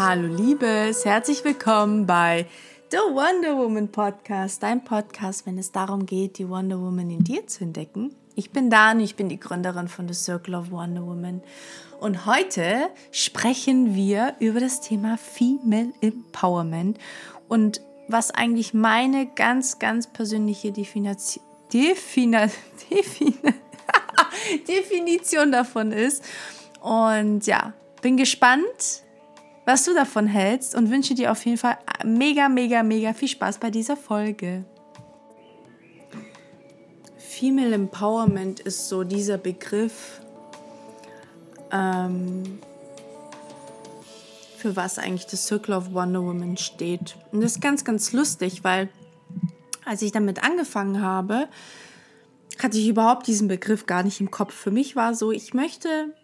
Hallo Liebes, herzlich willkommen bei The Wonder Woman Podcast, dein Podcast, wenn es darum geht, die Wonder Woman in dir zu entdecken. Ich bin Dani, ich bin die Gründerin von The Circle of Wonder Woman und heute sprechen wir über das Thema Female Empowerment und was eigentlich meine ganz, ganz persönliche Definition, Defina, Defina, Definition davon ist. Und ja, bin gespannt, was du davon hältst und wünsche dir auf jeden Fall mega, mega, mega viel Spaß bei dieser Folge. Female Empowerment ist so dieser Begriff, ähm, für was eigentlich das Circle of Wonder Woman steht. Und das ist ganz, ganz lustig, weil als ich damit angefangen habe, hatte ich überhaupt diesen Begriff gar nicht im Kopf. Für mich war so, ich möchte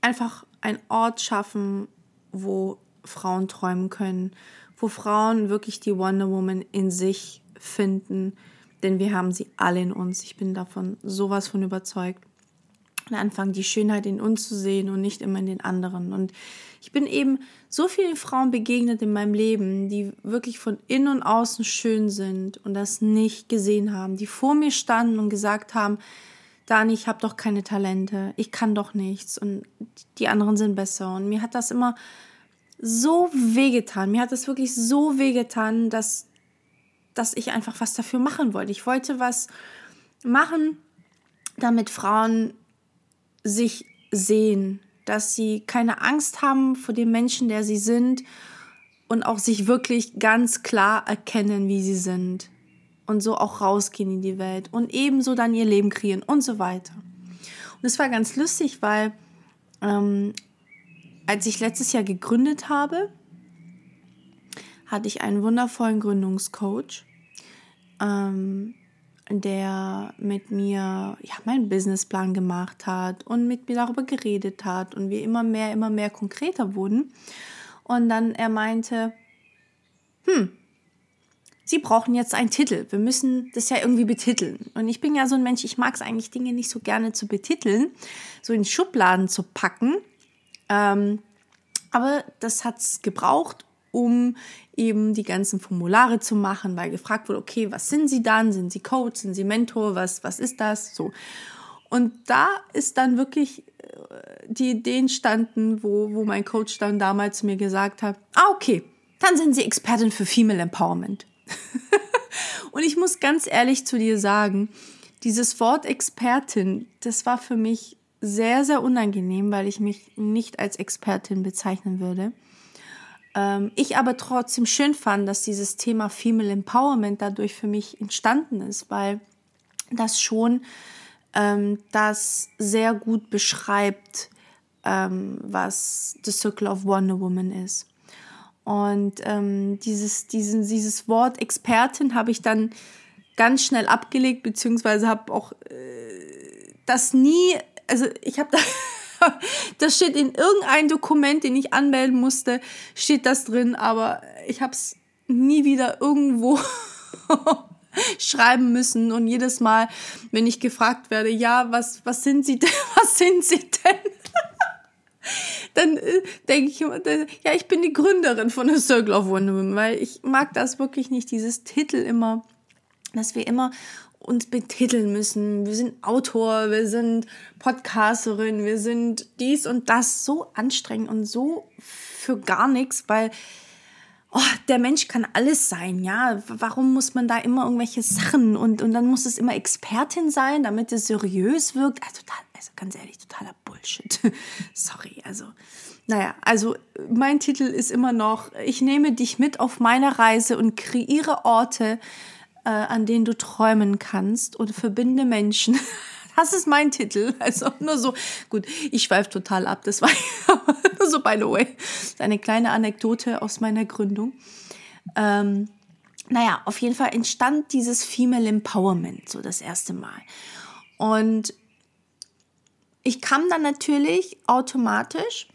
einfach einen Ort schaffen, wo Frauen träumen können, wo Frauen wirklich die Wonder Woman in sich finden, denn wir haben sie alle in uns. Ich bin davon sowas von überzeugt. Und anfangen, die Schönheit in uns zu sehen und nicht immer in den anderen. Und ich bin eben so vielen Frauen begegnet in meinem Leben, die wirklich von innen und außen schön sind und das nicht gesehen haben, die vor mir standen und gesagt haben, Dani, ich habe doch keine Talente, ich kann doch nichts und die anderen sind besser. Und mir hat das immer so wehgetan. Mir hat es wirklich so wehgetan, dass, dass ich einfach was dafür machen wollte. Ich wollte was machen, damit Frauen sich sehen, dass sie keine Angst haben vor dem Menschen, der sie sind und auch sich wirklich ganz klar erkennen, wie sie sind und so auch rausgehen in die Welt und ebenso dann ihr Leben kreieren und so weiter. Und es war ganz lustig, weil ähm, als ich letztes Jahr gegründet habe, hatte ich einen wundervollen Gründungscoach, ähm, der mit mir ja, meinen Businessplan gemacht hat und mit mir darüber geredet hat und wir immer mehr, immer mehr konkreter wurden. Und dann er meinte, hm, Sie brauchen jetzt einen Titel. Wir müssen das ja irgendwie betiteln. Und ich bin ja so ein Mensch, ich mag es eigentlich, Dinge nicht so gerne zu betiteln, so in Schubladen zu packen. Ähm, aber das hat es gebraucht, um eben die ganzen Formulare zu machen, weil gefragt wurde, okay, was sind Sie dann? Sind Sie Coach? Sind Sie Mentor? Was, was ist das? So. Und da ist dann wirklich äh, die Ideen standen, wo, wo mein Coach dann damals mir gesagt hat, ah, okay, dann sind Sie Expertin für Female Empowerment. Und ich muss ganz ehrlich zu dir sagen, dieses Wort Expertin, das war für mich sehr, sehr unangenehm, weil ich mich nicht als Expertin bezeichnen würde. Ähm, ich aber trotzdem schön fand, dass dieses Thema Female Empowerment dadurch für mich entstanden ist, weil das schon ähm, das sehr gut beschreibt, ähm, was The Circle of Wonder Woman ist. Und ähm, dieses, diesen, dieses Wort Expertin habe ich dann ganz schnell abgelegt, beziehungsweise habe auch äh, das nie also ich habe da, das steht in irgendein Dokument, den ich anmelden musste, steht das drin, aber ich habe es nie wieder irgendwo schreiben müssen und jedes Mal, wenn ich gefragt werde, ja, was, was sind Sie denn, was sind Sie denn? dann äh, denke ich immer, ja, ich bin die Gründerin von The Circle of Wonder Woman, weil ich mag das wirklich nicht, dieses Titel immer, dass wir immer uns betiteln müssen. Wir sind Autor, wir sind Podcasterin, wir sind dies und das. So anstrengend und so für gar nichts, weil oh, der Mensch kann alles sein, ja. Warum muss man da immer irgendwelche Sachen und, und dann muss es immer Expertin sein, damit es seriös wirkt? Also, total, also ganz ehrlich, totaler Bullshit. Sorry, also. Naja, also mein Titel ist immer noch, ich nehme dich mit auf meine Reise und kreiere Orte, äh, an denen du träumen kannst und verbinde Menschen. Das ist mein Titel. Also nur so, gut, ich schweife total ab. Das war nur so, by the way, eine kleine Anekdote aus meiner Gründung. Ähm, naja, auf jeden Fall entstand dieses Female Empowerment so das erste Mal. Und ich kam dann natürlich automatisch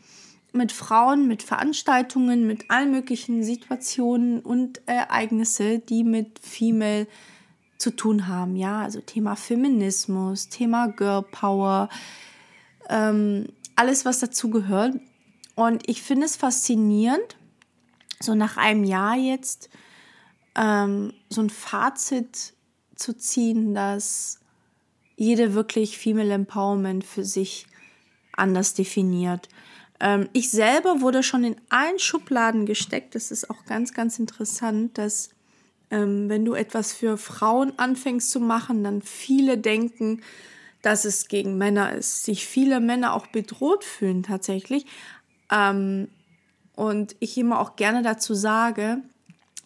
mit Frauen, mit Veranstaltungen, mit allen möglichen Situationen und Ereignisse, die mit Female zu tun haben. Ja, also Thema Feminismus, Thema Girl Power, ähm, alles, was dazu gehört. Und ich finde es faszinierend, so nach einem Jahr jetzt ähm, so ein Fazit zu ziehen, dass jede wirklich Female Empowerment für sich anders definiert. Ähm, ich selber wurde schon in allen Schubladen gesteckt. Das ist auch ganz, ganz interessant, dass ähm, wenn du etwas für Frauen anfängst zu machen, dann viele denken, dass es gegen Männer ist. Sich viele Männer auch bedroht fühlen tatsächlich. Ähm, und ich immer auch gerne dazu sage,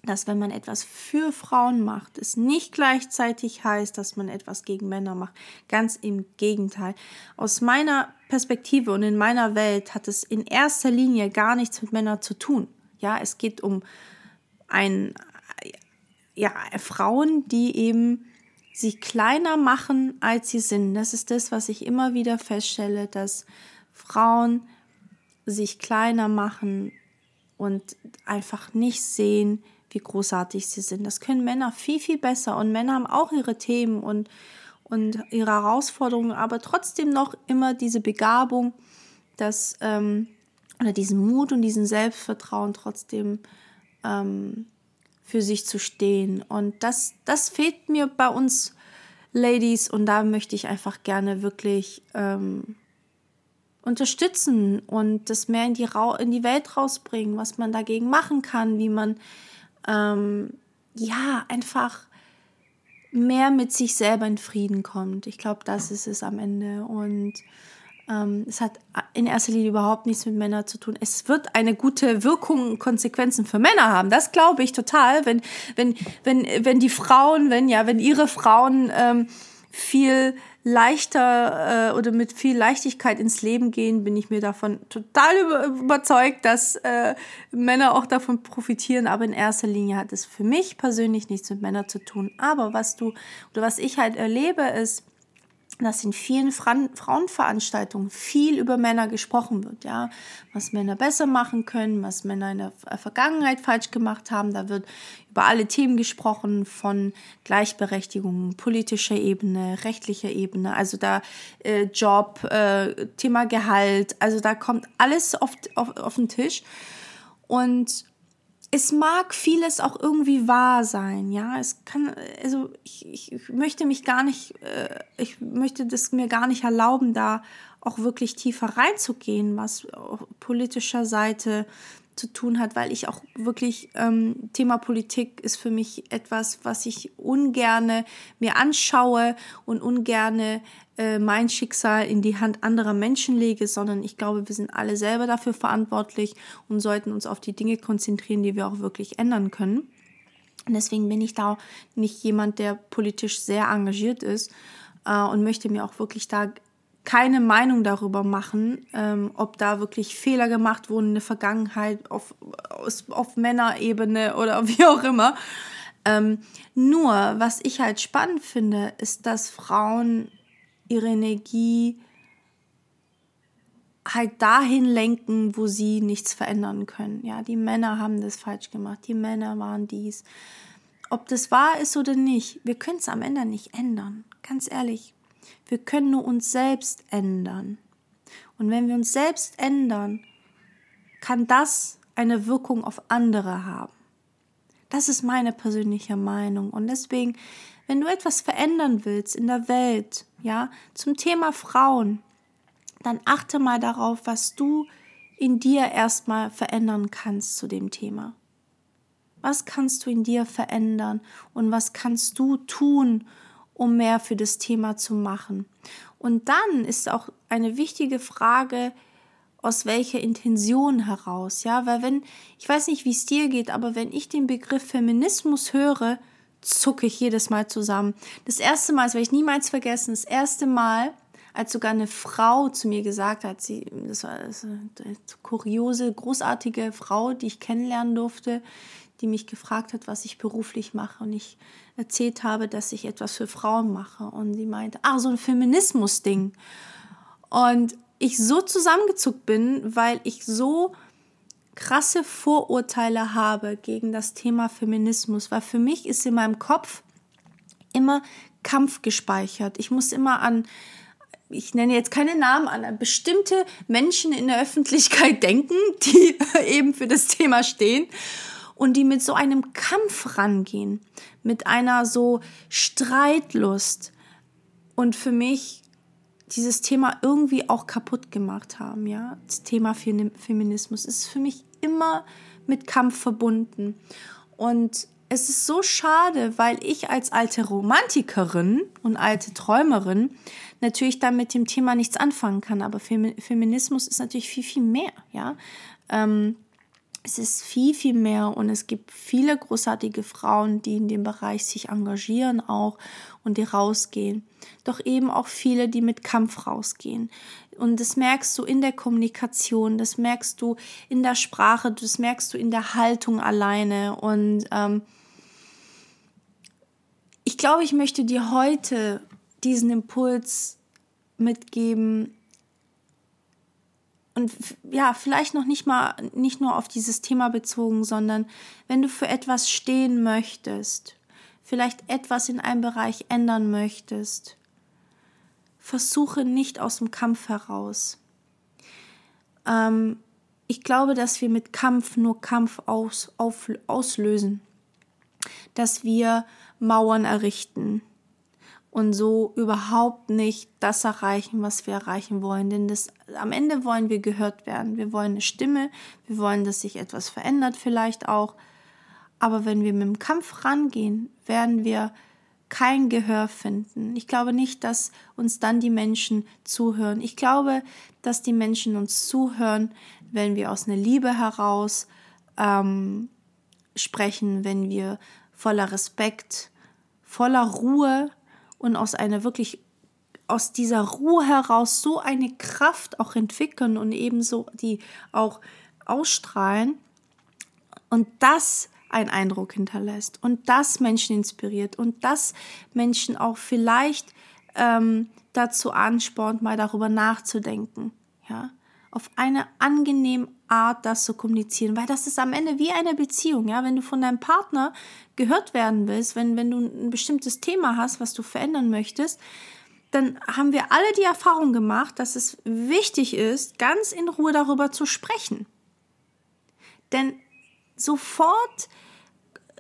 dass wenn man etwas für Frauen macht, es nicht gleichzeitig heißt, dass man etwas gegen Männer macht. Ganz im Gegenteil. Aus meiner Perspektive und in meiner Welt hat es in erster Linie gar nichts mit Männern zu tun. Ja, es geht um ein, ja, Frauen, die eben sich kleiner machen, als sie sind. Das ist das, was ich immer wieder feststelle, dass Frauen sich kleiner machen und einfach nicht sehen, wie großartig sie sind. Das können Männer viel, viel besser. Und Männer haben auch ihre Themen und, und ihre Herausforderungen, aber trotzdem noch immer diese Begabung, dass, ähm, oder diesen Mut und diesen Selbstvertrauen trotzdem ähm, für sich zu stehen. Und das, das fehlt mir bei uns Ladies und da möchte ich einfach gerne wirklich ähm, unterstützen und das mehr in die, Ra in die Welt rausbringen, was man dagegen machen kann, wie man ähm, ja, einfach mehr mit sich selber in Frieden kommt. Ich glaube, das ist es am Ende. Und ähm, es hat in erster Linie überhaupt nichts mit Männern zu tun. Es wird eine gute Wirkung Konsequenzen für Männer haben. Das glaube ich total. Wenn, wenn, wenn, wenn die Frauen, wenn ja, wenn ihre Frauen ähm, viel leichter äh, oder mit viel Leichtigkeit ins Leben gehen, bin ich mir davon total über, überzeugt, dass äh, Männer auch davon profitieren. Aber in erster Linie hat es für mich persönlich nichts mit Männern zu tun. Aber was du oder was ich halt erlebe, ist, dass in vielen Frauenveranstaltungen viel über Männer gesprochen wird, ja, was Männer besser machen können, was Männer in der Vergangenheit falsch gemacht haben. Da wird über alle Themen gesprochen, von Gleichberechtigung, politischer Ebene, rechtlicher Ebene, also da äh, Job, äh, Thema Gehalt, also da kommt alles auf, auf, auf den Tisch. Und es mag vieles auch irgendwie wahr sein, ja. Es kann, also ich, ich möchte mich gar nicht, äh, ich möchte das mir gar nicht erlauben, da auch wirklich tiefer reinzugehen, was auf politischer Seite zu tun hat, weil ich auch wirklich ähm, Thema Politik ist für mich etwas, was ich ungerne mir anschaue und ungerne äh, mein Schicksal in die Hand anderer Menschen lege, sondern ich glaube, wir sind alle selber dafür verantwortlich und sollten uns auf die Dinge konzentrieren, die wir auch wirklich ändern können. Und deswegen bin ich da nicht jemand, der politisch sehr engagiert ist äh, und möchte mir auch wirklich da keine Meinung darüber machen, ähm, ob da wirklich Fehler gemacht wurden in der Vergangenheit auf, auf, auf Männerebene oder wie auch immer. Ähm, nur, was ich halt spannend finde, ist, dass Frauen ihre Energie halt dahin lenken, wo sie nichts verändern können. Ja, die Männer haben das falsch gemacht, die Männer waren dies. Ob das wahr ist oder nicht, wir können es am Ende nicht ändern. Ganz ehrlich, wir können nur uns selbst ändern. Und wenn wir uns selbst ändern, kann das eine Wirkung auf andere haben. Das ist meine persönliche Meinung. Und deswegen wenn du etwas verändern willst in der Welt, ja, zum Thema Frauen, dann achte mal darauf, was du in dir erstmal verändern kannst zu dem Thema. Was kannst du in dir verändern und was kannst du tun, um mehr für das Thema zu machen? Und dann ist auch eine wichtige Frage, aus welcher Intention heraus, ja, weil wenn, ich weiß nicht, wie es dir geht, aber wenn ich den Begriff Feminismus höre, zucke ich jedes Mal zusammen. Das erste Mal, das werde ich niemals vergessen, das erste Mal, als sogar eine Frau zu mir gesagt hat, sie, das war eine kuriose, großartige Frau, die ich kennenlernen durfte, die mich gefragt hat, was ich beruflich mache und ich erzählt habe, dass ich etwas für Frauen mache und sie meinte, ah, so ein Feminismus-Ding. Und ich so zusammengezuckt bin, weil ich so krasse Vorurteile habe gegen das Thema Feminismus, weil für mich ist in meinem Kopf immer Kampf gespeichert. Ich muss immer an ich nenne jetzt keine Namen an, bestimmte Menschen in der Öffentlichkeit denken, die eben für das Thema stehen und die mit so einem Kampf rangehen, mit einer so Streitlust und für mich dieses Thema irgendwie auch kaputt gemacht haben, ja. Das Thema Feminismus ist für mich immer mit Kampf verbunden und es ist so schade, weil ich als alte Romantikerin und alte Träumerin natürlich dann mit dem Thema nichts anfangen kann. Aber Feminismus ist natürlich viel, viel mehr, ja. Ähm, es ist viel, viel mehr und es gibt viele großartige Frauen, die in dem Bereich sich engagieren auch und die rausgehen. Doch eben auch viele, die mit Kampf rausgehen. Und das merkst du in der Kommunikation, das merkst du in der Sprache, das merkst du in der Haltung alleine. Und ähm, ich glaube, ich möchte dir heute diesen Impuls mitgeben, und ja, vielleicht noch nicht mal nicht nur auf dieses Thema bezogen, sondern wenn du für etwas stehen möchtest, vielleicht etwas in einem Bereich ändern möchtest, versuche nicht aus dem Kampf heraus. Ähm, ich glaube, dass wir mit Kampf nur Kampf aus, auf, auslösen, dass wir Mauern errichten, und so überhaupt nicht das erreichen, was wir erreichen wollen. Denn das, am Ende wollen wir gehört werden. Wir wollen eine Stimme, wir wollen, dass sich etwas verändert vielleicht auch. Aber wenn wir mit dem Kampf rangehen, werden wir kein Gehör finden. Ich glaube nicht, dass uns dann die Menschen zuhören. Ich glaube, dass die Menschen uns zuhören, wenn wir aus einer Liebe heraus ähm, sprechen, wenn wir voller Respekt, voller Ruhe und aus einer wirklich aus dieser Ruhe heraus so eine Kraft auch entwickeln und ebenso die auch ausstrahlen und das einen Eindruck hinterlässt und das Menschen inspiriert und das Menschen auch vielleicht ähm, dazu anspornt, mal darüber nachzudenken, ja, auf eine angenehme Art, das zu kommunizieren, weil das ist am Ende wie eine Beziehung, ja, wenn du von deinem Partner gehört werden willst, wenn, wenn du ein bestimmtes Thema hast, was du verändern möchtest, dann haben wir alle die Erfahrung gemacht, dass es wichtig ist, ganz in Ruhe darüber zu sprechen. Denn sofort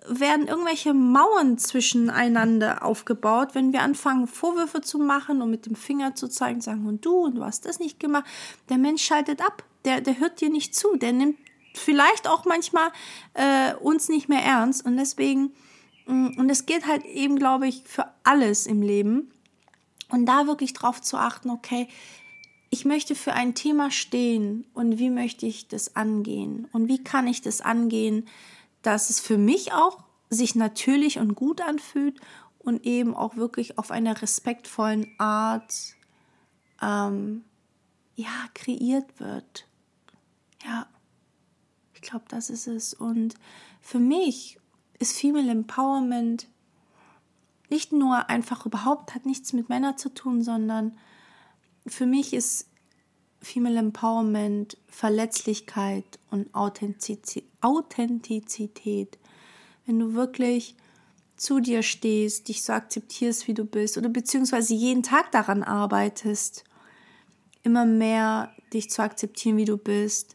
werden irgendwelche Mauern zwischeneinander aufgebaut, wenn wir anfangen, Vorwürfe zu machen und mit dem Finger zu zeigen, sagen, und du, und du hast das nicht gemacht. Der Mensch schaltet ab, der, der hört dir nicht zu, der nimmt vielleicht auch manchmal äh, uns nicht mehr ernst. Und deswegen, mm, und es geht halt eben, glaube ich, für alles im Leben. Und da wirklich drauf zu achten, okay, ich möchte für ein Thema stehen und wie möchte ich das angehen? Und wie kann ich das angehen, dass es für mich auch sich natürlich und gut anfühlt und eben auch wirklich auf einer respektvollen Art ähm, ja, kreiert wird. Ja glaube, das ist es. Und für mich ist Female Empowerment nicht nur einfach überhaupt, hat nichts mit Männern zu tun, sondern für mich ist Female Empowerment Verletzlichkeit und Authentizität. Wenn du wirklich zu dir stehst, dich so akzeptierst, wie du bist, oder beziehungsweise jeden Tag daran arbeitest, immer mehr dich zu akzeptieren, wie du bist,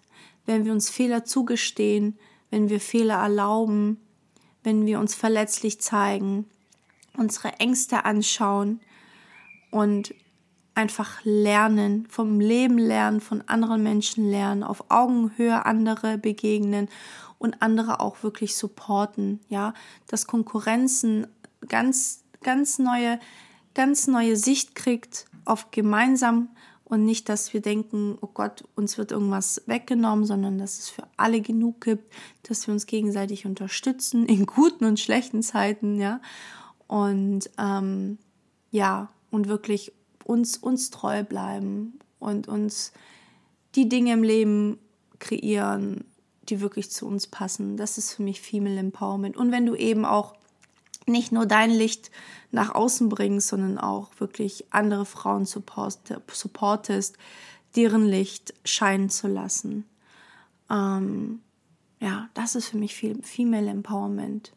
wenn wir uns Fehler zugestehen, wenn wir Fehler erlauben, wenn wir uns verletzlich zeigen, unsere Ängste anschauen und einfach lernen, vom Leben lernen, von anderen Menschen lernen, auf Augenhöhe andere begegnen und andere auch wirklich supporten, ja, dass Konkurrenzen ganz, ganz neue, ganz neue Sicht kriegt auf gemeinsam und nicht, dass wir denken, oh Gott, uns wird irgendwas weggenommen, sondern dass es für alle genug gibt, dass wir uns gegenseitig unterstützen in guten und schlechten Zeiten, ja. Und ähm, ja, und wirklich uns, uns treu bleiben und uns die Dinge im Leben kreieren, die wirklich zu uns passen. Das ist für mich Female Empowerment. Und wenn du eben auch nicht nur dein Licht nach außen bringst, sondern auch wirklich andere Frauen supportest, deren Licht scheinen zu lassen. Ähm, ja, das ist für mich Female Empowerment.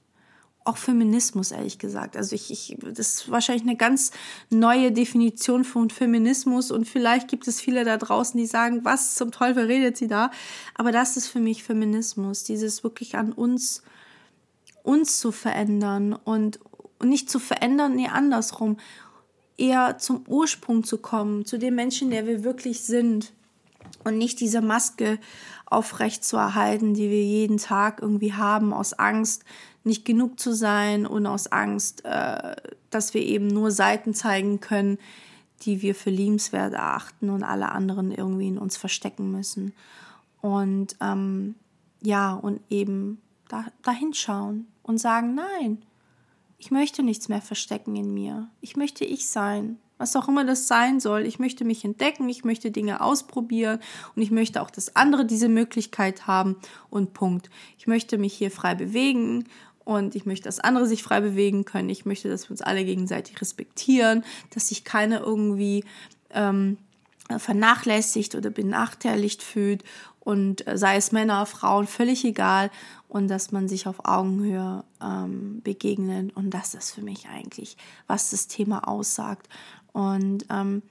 auch Feminismus, ehrlich gesagt. Also ich, ich, das ist wahrscheinlich eine ganz neue Definition von Feminismus und vielleicht gibt es viele da draußen, die sagen, was zum Teufel redet sie da? Aber das ist für mich Feminismus, dieses wirklich an uns, uns zu verändern und, nicht zu verändern, nee, andersrum, eher zum Ursprung zu kommen, zu dem Menschen, der wir wirklich sind. Und nicht diese Maske aufrecht zu erhalten, die wir jeden Tag irgendwie haben, aus Angst, nicht genug zu sein und aus Angst, äh, dass wir eben nur Seiten zeigen können, die wir für liebenswert erachten und alle anderen irgendwie in uns verstecken müssen. Und ähm, ja, und eben da, dahin schauen und sagen, nein, ich möchte nichts mehr verstecken in mir. Ich möchte ich sein was auch immer das sein soll. Ich möchte mich entdecken, ich möchte Dinge ausprobieren und ich möchte auch, dass andere diese Möglichkeit haben und Punkt. Ich möchte mich hier frei bewegen und ich möchte, dass andere sich frei bewegen können. Ich möchte, dass wir uns alle gegenseitig respektieren, dass sich keiner irgendwie ähm, vernachlässigt oder benachteiligt fühlt und äh, sei es Männer, Frauen, völlig egal und dass man sich auf Augenhöhe ähm, begegnet. Und das ist für mich eigentlich, was das Thema aussagt. Und ähm,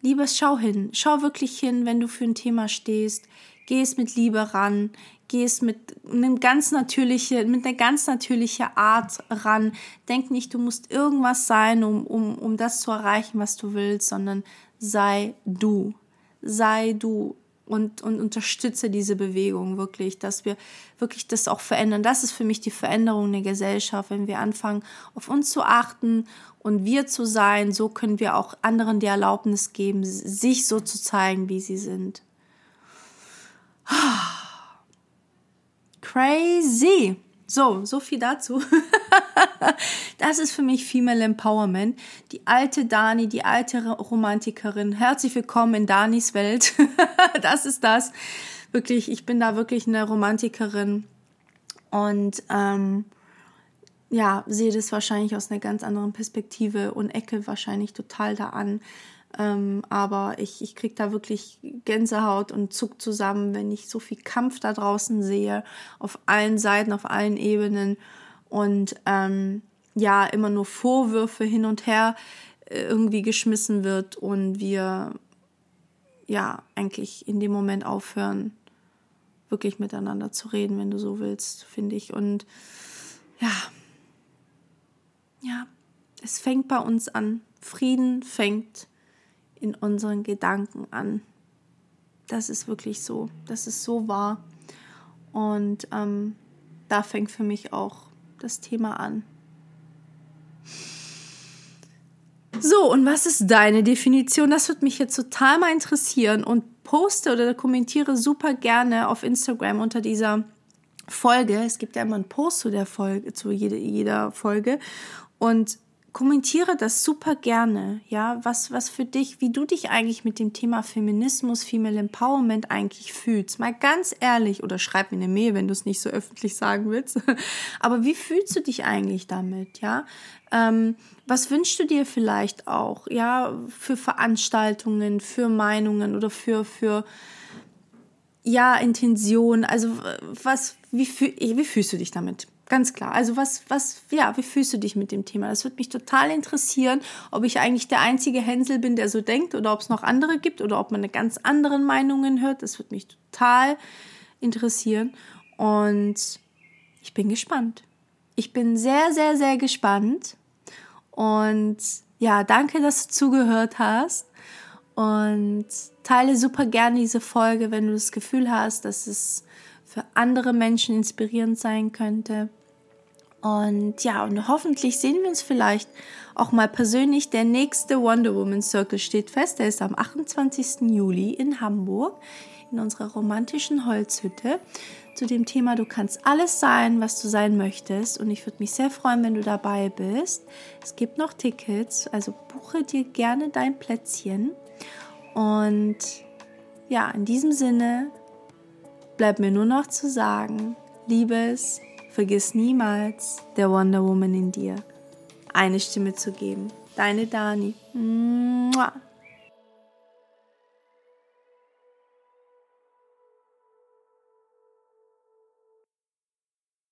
liebes, schau hin, schau wirklich hin, wenn du für ein Thema stehst, geh es mit Liebe ran, geh es mit einem ganz natürliche, mit einer ganz natürlichen Art ran. Denk nicht, du musst irgendwas sein, um, um, um das zu erreichen, was du willst, sondern sei du. Sei du und, und unterstütze diese Bewegung wirklich, dass wir wirklich das auch verändern. Das ist für mich die Veränderung der Gesellschaft, wenn wir anfangen, auf uns zu achten und wir zu sein, so können wir auch anderen die Erlaubnis geben, sich so zu zeigen, wie sie sind. Crazy. So, so viel dazu. das ist für mich Female Empowerment. Die alte Dani, die alte Romantikerin. Herzlich willkommen in Danis Welt. das ist das. Wirklich, ich bin da wirklich eine Romantikerin. Und ähm, ja, sehe das wahrscheinlich aus einer ganz anderen Perspektive und ecke wahrscheinlich total da an. Ähm, aber ich, ich kriege da wirklich Gänsehaut und Zuck zusammen, wenn ich so viel Kampf da draußen sehe, auf allen Seiten, auf allen Ebenen und ähm, ja, immer nur Vorwürfe hin und her äh, irgendwie geschmissen wird und wir ja eigentlich in dem Moment aufhören, wirklich miteinander zu reden, wenn du so willst, finde ich. Und ja, ja, es fängt bei uns an. Frieden fängt in unseren Gedanken an. Das ist wirklich so. Das ist so wahr. Und ähm, da fängt für mich auch das Thema an. So, und was ist deine Definition? Das würde mich jetzt total mal interessieren und poste oder kommentiere super gerne auf Instagram unter dieser Folge. Es gibt ja immer einen Post zu der Folge, zu jeder, jeder Folge. Und kommentiere das super gerne, ja, was, was für dich, wie du dich eigentlich mit dem Thema Feminismus, Female Empowerment eigentlich fühlst. Mal ganz ehrlich, oder schreib mir eine Mail, wenn du es nicht so öffentlich sagen willst. Aber wie fühlst du dich eigentlich damit, ja? Ähm, was wünschst du dir vielleicht auch, ja, für Veranstaltungen, für Meinungen oder für, für, ja, Intention? Also, was, wie, fühl, wie fühlst du dich damit? Ganz klar. Also was, was, ja, wie fühlst du dich mit dem Thema? Das würde mich total interessieren, ob ich eigentlich der einzige Hänsel bin, der so denkt oder ob es noch andere gibt oder ob man eine ganz anderen Meinungen hört. Das würde mich total interessieren. Und ich bin gespannt. Ich bin sehr, sehr, sehr gespannt. Und ja, danke, dass du zugehört hast. Und teile super gerne diese Folge, wenn du das Gefühl hast, dass es für andere Menschen inspirierend sein könnte. Und ja, und hoffentlich sehen wir uns vielleicht auch mal persönlich. Der nächste Wonder Woman Circle steht fest. Der ist am 28. Juli in Hamburg in unserer romantischen Holzhütte zu dem Thema Du kannst alles sein, was du sein möchtest. Und ich würde mich sehr freuen, wenn du dabei bist. Es gibt noch Tickets, also buche dir gerne dein Plätzchen. Und ja, in diesem Sinne bleibt mir nur noch zu sagen, Liebes, Vergiss niemals, der Wonder Woman in dir eine Stimme zu geben. Deine Dani. Mua.